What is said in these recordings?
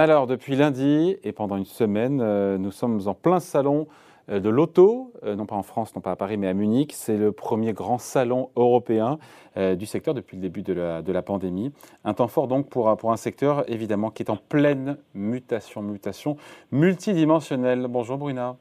Alors, depuis lundi et pendant une semaine, euh, nous sommes en plein salon euh, de l'auto, euh, non pas en France, non pas à Paris, mais à Munich. C'est le premier grand salon européen du secteur depuis le début de la, pandémie. Un temps fort donc pour, pour un secteur évidemment qui est en pleine mutation, mutation multidimensionnelle. Bonjour Bruna.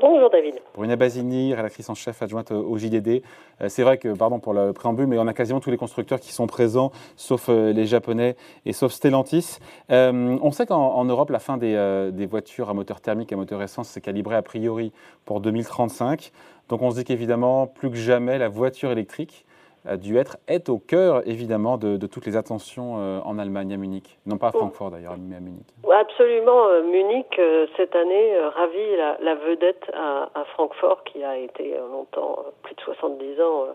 Bonjour David. Bruna Basini, rédactrice en chef adjointe au JDD. Euh, c'est vrai que, pardon pour le préambule, mais on a quasiment tous les constructeurs qui sont présents, sauf euh, les Japonais et sauf Stellantis. Euh, on sait qu'en Europe, la fin des, des, voitures à moteur thermique et à moteur essence s'est calibrée a priori pour 2035. Donc on se dit qu'évidemment, plus que jamais, la voiture électrique dû être, est au cœur évidemment de, toutes les attentions euh, en Allemagne, à Munich. Non pas à Francfort d'ailleurs, mais à Munich. Absolument, euh, Munich, euh, cette année, ravit la, vedette à, à, Francfort, qui a été longtemps, plus de 70 ans,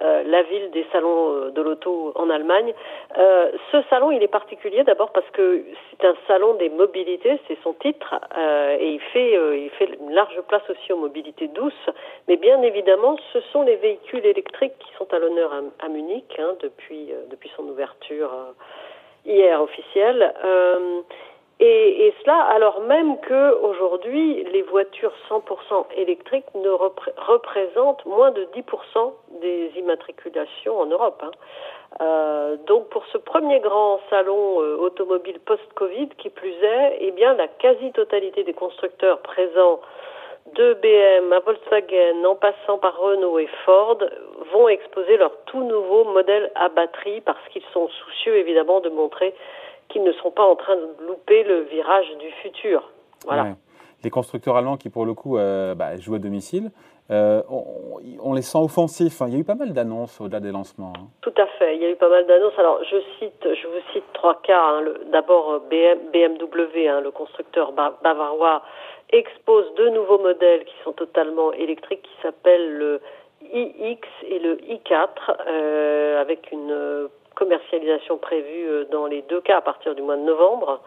la ville des salons de l'auto en Allemagne. ce salon, il est particulier d'abord parce que c'est un salon des mobilités, c'est son titre, et il fait, il fait une large place aussi aux mobilités douces, mais bien évidemment, ce sont les véhicules électriques qui sont à l'honneur à, Munich hein, depuis, euh, depuis son ouverture euh, hier officielle. Euh, et, cela alors même que aujourd'hui les voitures 100% électriques ne représentent moins de 10% des immatriculations en Europe. Hein. donc pour ce premier grand salon automobile post-Covid, qui plus est, eh bien la quasi-totalité des constructeurs présents de BM à Volkswagen, en passant par Renault et Ford, vont exposer leur tout nouveau modèle à batterie parce qu'ils sont soucieux évidemment de montrer qu'ils ne sont pas en train de louper le virage du futur. Voilà. Les constructeurs allemands qui pour le coup euh, bah, jouent à domicile, euh, on, les sent offensifs. Hein. Il y a eu pas mal d'annonces au-delà des lancements. Hein. Tout à fait. Il y a eu pas mal d'annonces. Alors, je cite, je vous cite trois cas. Hein. D'abord, BMW, le constructeur bavarois, expose deux nouveaux modèles qui sont totalement électriques, qui s'appellent le iX et le i4, euh, avec une euh, commercialisation prévue euh, dans les deux cas à partir du mois de novembre.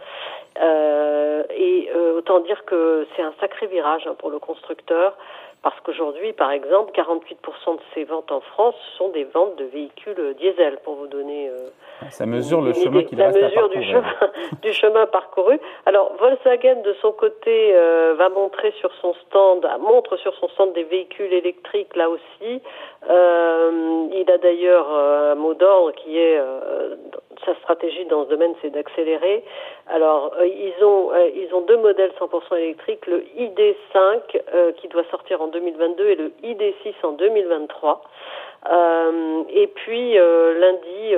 et autant dire que c'est un sacré virage hein, pour le constructeur. Parce qu'aujourd'hui, par exemple, 48% de ces ventes en France sont des ventes de véhicules diesel, pour vous donner. Euh, ça mesure le chemin qu'il reste mesure à du chemin, du chemin parcouru. Alors, Volkswagen, de son côté, euh, va montrer sur son stand, montre sur son stand des véhicules électriques, là aussi. Euh, il a d'ailleurs un mot d'ordre qui est sa stratégie dans ce domaine, c'est d'accélérer. Alors, euh, ils ont euh, ils ont deux modèles 100% électriques, le ID5 euh, qui doit sortir en 2022 et le ID6 en 2023. et puis lundi,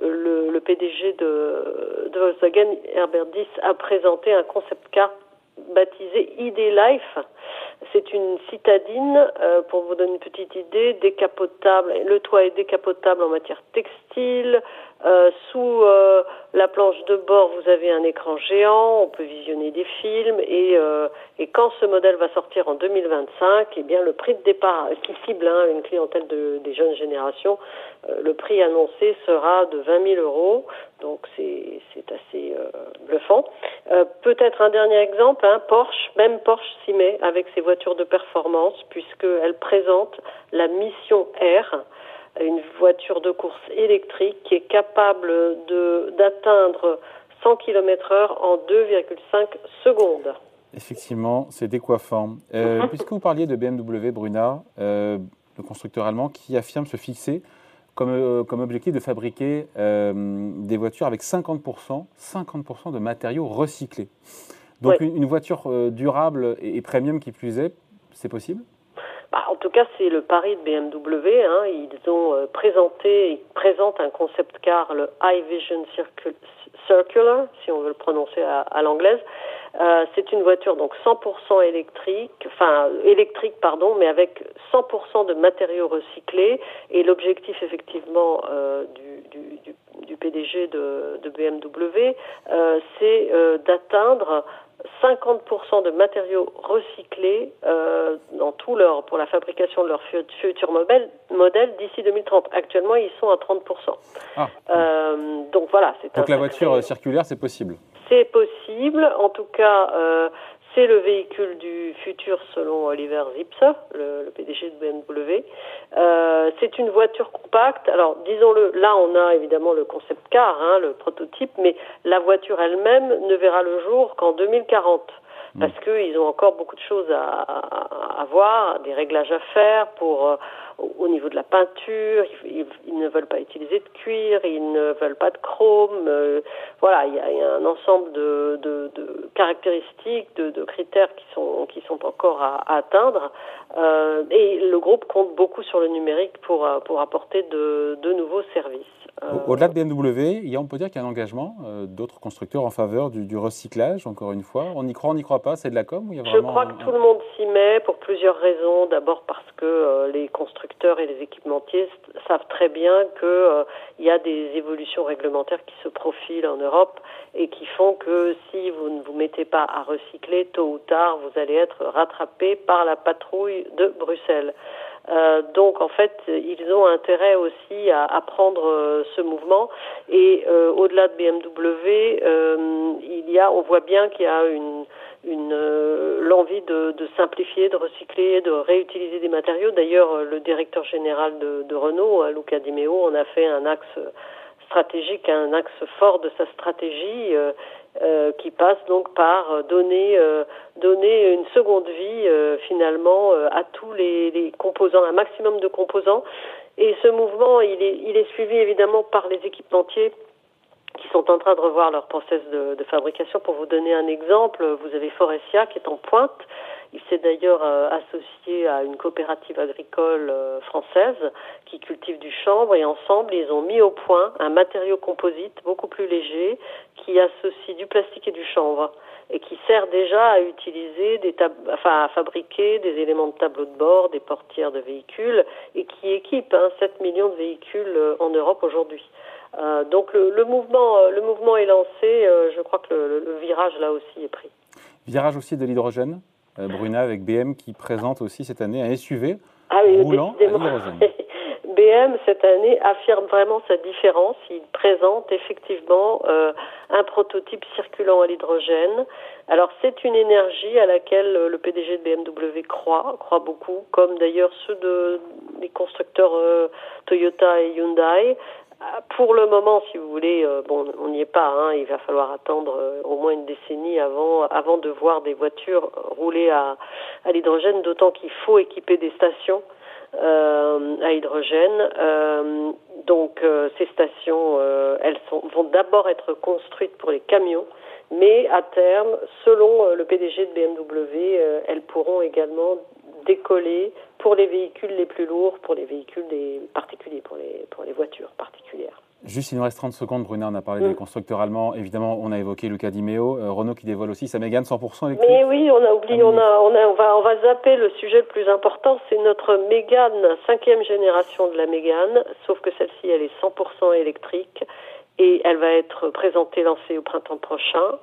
le, PDG de, de Volkswagen, Herbert Diss, a présenté un concept car baptisé ID Life. C'est une citadine, pour vous donner une petite idée, décapotable. Le toit est décapotable en matière textile, euh, sous euh, la planche de bord, vous avez un écran géant, on peut visionner des films et, euh, quand ce modèle va sortir en 2025, eh bien le prix de départ qui cible hein, une clientèle de, des jeunes générations, le prix annoncé sera de 20 000 euros, donc c'est assez bluffant. Peut-être un dernier exemple, hein, Porsche, même Porsche s'y met avec ses voitures de performance puisqu'elle présente la Mission R une voiture de course électrique qui est capable d'atteindre 100 km/h en 2,5 secondes. Effectivement, c'est décoiffant. Euh, puisque vous parliez de BMW Bruna, euh, le constructeur allemand qui affirme se fixer comme, euh, comme objectif de fabriquer des voitures avec 50%, 50 de matériaux recyclés. Donc une, voiture durable et premium qui plus est, c'est possible? Bah, en tout cas, c'est le pari de BMW. Hein. Ils ont euh, présenté, ils présentent un concept car, le High Vision Circular, si on veut le prononcer à, à l'anglaise. Euh, c'est une voiture donc 100% électrique, enfin électrique pardon, mais avec 100% de matériaux recyclés. Et l'objectif effectivement euh, du, du, du, du, PDG de, de BMW, euh, c'est euh, d'atteindre 50% de matériaux recyclés euh, dans tout leur, pour la fabrication de leur futur modèle, modèle d'ici 2030. Actuellement, ils sont à 30%. Ah. Euh, donc voilà, c'est Donc la voiture circulaire, c'est possible C'est possible. En tout cas, euh, c'est le véhicule du futur selon Oliver Zipse, le, PDG de BMW. c'est une voiture compacte. Alors, disons-le, là, on a évidemment le concept car, hein, le prototype, mais la voiture elle-même ne verra le jour qu'en 2040 parce qu'ils ont encore beaucoup de choses à, à, voir, des réglages à faire pour au niveau de la peinture, ils, ne veulent pas utiliser de cuir, ils ne veulent pas de chrome. Euh, voilà, il y, a, un ensemble de, de, de caractéristiques, de, de, critères qui sont qui sont encore à, atteindre. Euh, et le groupe compte beaucoup sur le numérique pour pour apporter de, de nouveaux services. Euh, au-delà de BMW, il y a, on peut dire qu'il y a un engagement euh, d'autres constructeurs en faveur du, du, recyclage, encore une fois. On y croit, on n'y croit pas, c'est de la com ou il y a Je crois que tout le monde s'y met pour plusieurs raisons. D'abord parce que euh, les constructeurs et les équipementiers savent très bien qu'il y a des évolutions réglementaires qui se profilent en Europe et qui font que si vous ne vous mettez pas à recycler, tôt ou tard, vous allez être rattrapé par la patrouille de Bruxelles. Euh, donc en fait, ils ont intérêt aussi à, à prendre euh, ce mouvement. Et euh, au-delà de BMW, il y a, on voit bien qu'il y a une, une l'envie de, de, simplifier, de recycler, de réutiliser des matériaux. D'ailleurs, le directeur général de, de Renault, Luca Di Meo, en a fait un axe stratégique, un axe fort de sa stratégie euh, qui passe donc par euh, donner euh, donner une seconde vie finalement à tous les, les, composants, un maximum de composants. Et ce mouvement, il est, il est suivi évidemment par les équipementiers qui sont en train de revoir leur process de, de, fabrication. Pour vous donner un exemple, vous avez Forestia qui est en pointe. Il s'est d'ailleurs euh, associé à une coopérative agricole euh, française qui cultive du chanvre et ensemble ils ont mis au point un matériau composite beaucoup plus léger qui associe du plastique et du chanvre et qui sert déjà à utiliser des enfin à fabriquer des éléments de tableau de bord, des portières de véhicules et qui équipe hein, 7 millions de véhicules euh, en Europe aujourd'hui. Donc le, mouvement, le mouvement est lancé. Je crois que le, virage là aussi est pris. Virage aussi de l'hydrogène? Bruna avec BM qui présente aussi cette année un SUV ah roulant à l'hydrogène. BM cette année affirme vraiment sa différence. Il présente effectivement euh, un prototype circulant à l'hydrogène. Alors c'est une énergie à laquelle le PDG de BMW croit, croit beaucoup, comme d'ailleurs ceux de, des constructeurs euh, Toyota et Hyundai. Pour le moment, si vous voulez, euh, bon, on n'y est pas. Hein, il va falloir attendre euh, au moins une décennie avant, avant de voir des voitures rouler à, à l'hydrogène. D'autant qu'il faut équiper des stations euh, à hydrogène. Euh, donc, ces stations, elles sont, vont d'abord être construites pour les camions, mais à terme, selon le PDG de BMW, elles pourront également décoller pour les véhicules les plus lourds, pour les véhicules des particuliers, pour les, pour les voitures particulières. Juste, il nous reste 30 secondes, Bruna. On a parlé des mm. constructeurs allemands. Évidemment, on a évoqué Luca Di Meo. Euh, Renault qui dévoile aussi sa Mégane 100% électrique. Mais oui, on a oublié, on, a, on, a, on, va, on va zapper le sujet le plus important. C'est notre Mégane, cinquième génération de la Mégane. Sauf que celle-ci, elle est 100% électrique. Et elle va être présentée, lancée au printemps prochain.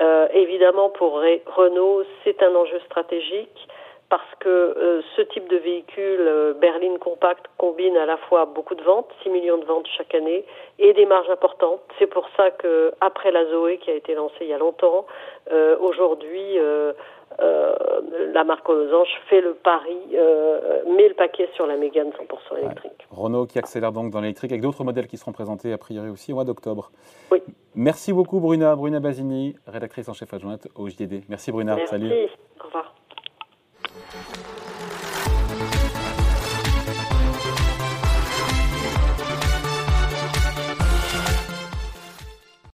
Euh, évidemment, pour Renault, c'est un enjeu stratégique parce que euh, ce type de véhicule euh, berline compact combine à la fois beaucoup de ventes, 6 millions de ventes chaque année, et des marges importantes. C'est pour ça que après la Zoé qui a été lancée il y a longtemps, euh, aujourd'hui la marque Losange fait le pari, met le paquet sur la Mégane 100% électrique. Renault qui accélère donc dans l'électrique avec d'autres modèles qui seront présentés a priori aussi au mois d'octobre. Oui. Merci beaucoup Bruna, Bruna Basini, rédactrice en chef adjointe au JDD. Merci Bruna, Merci. salut.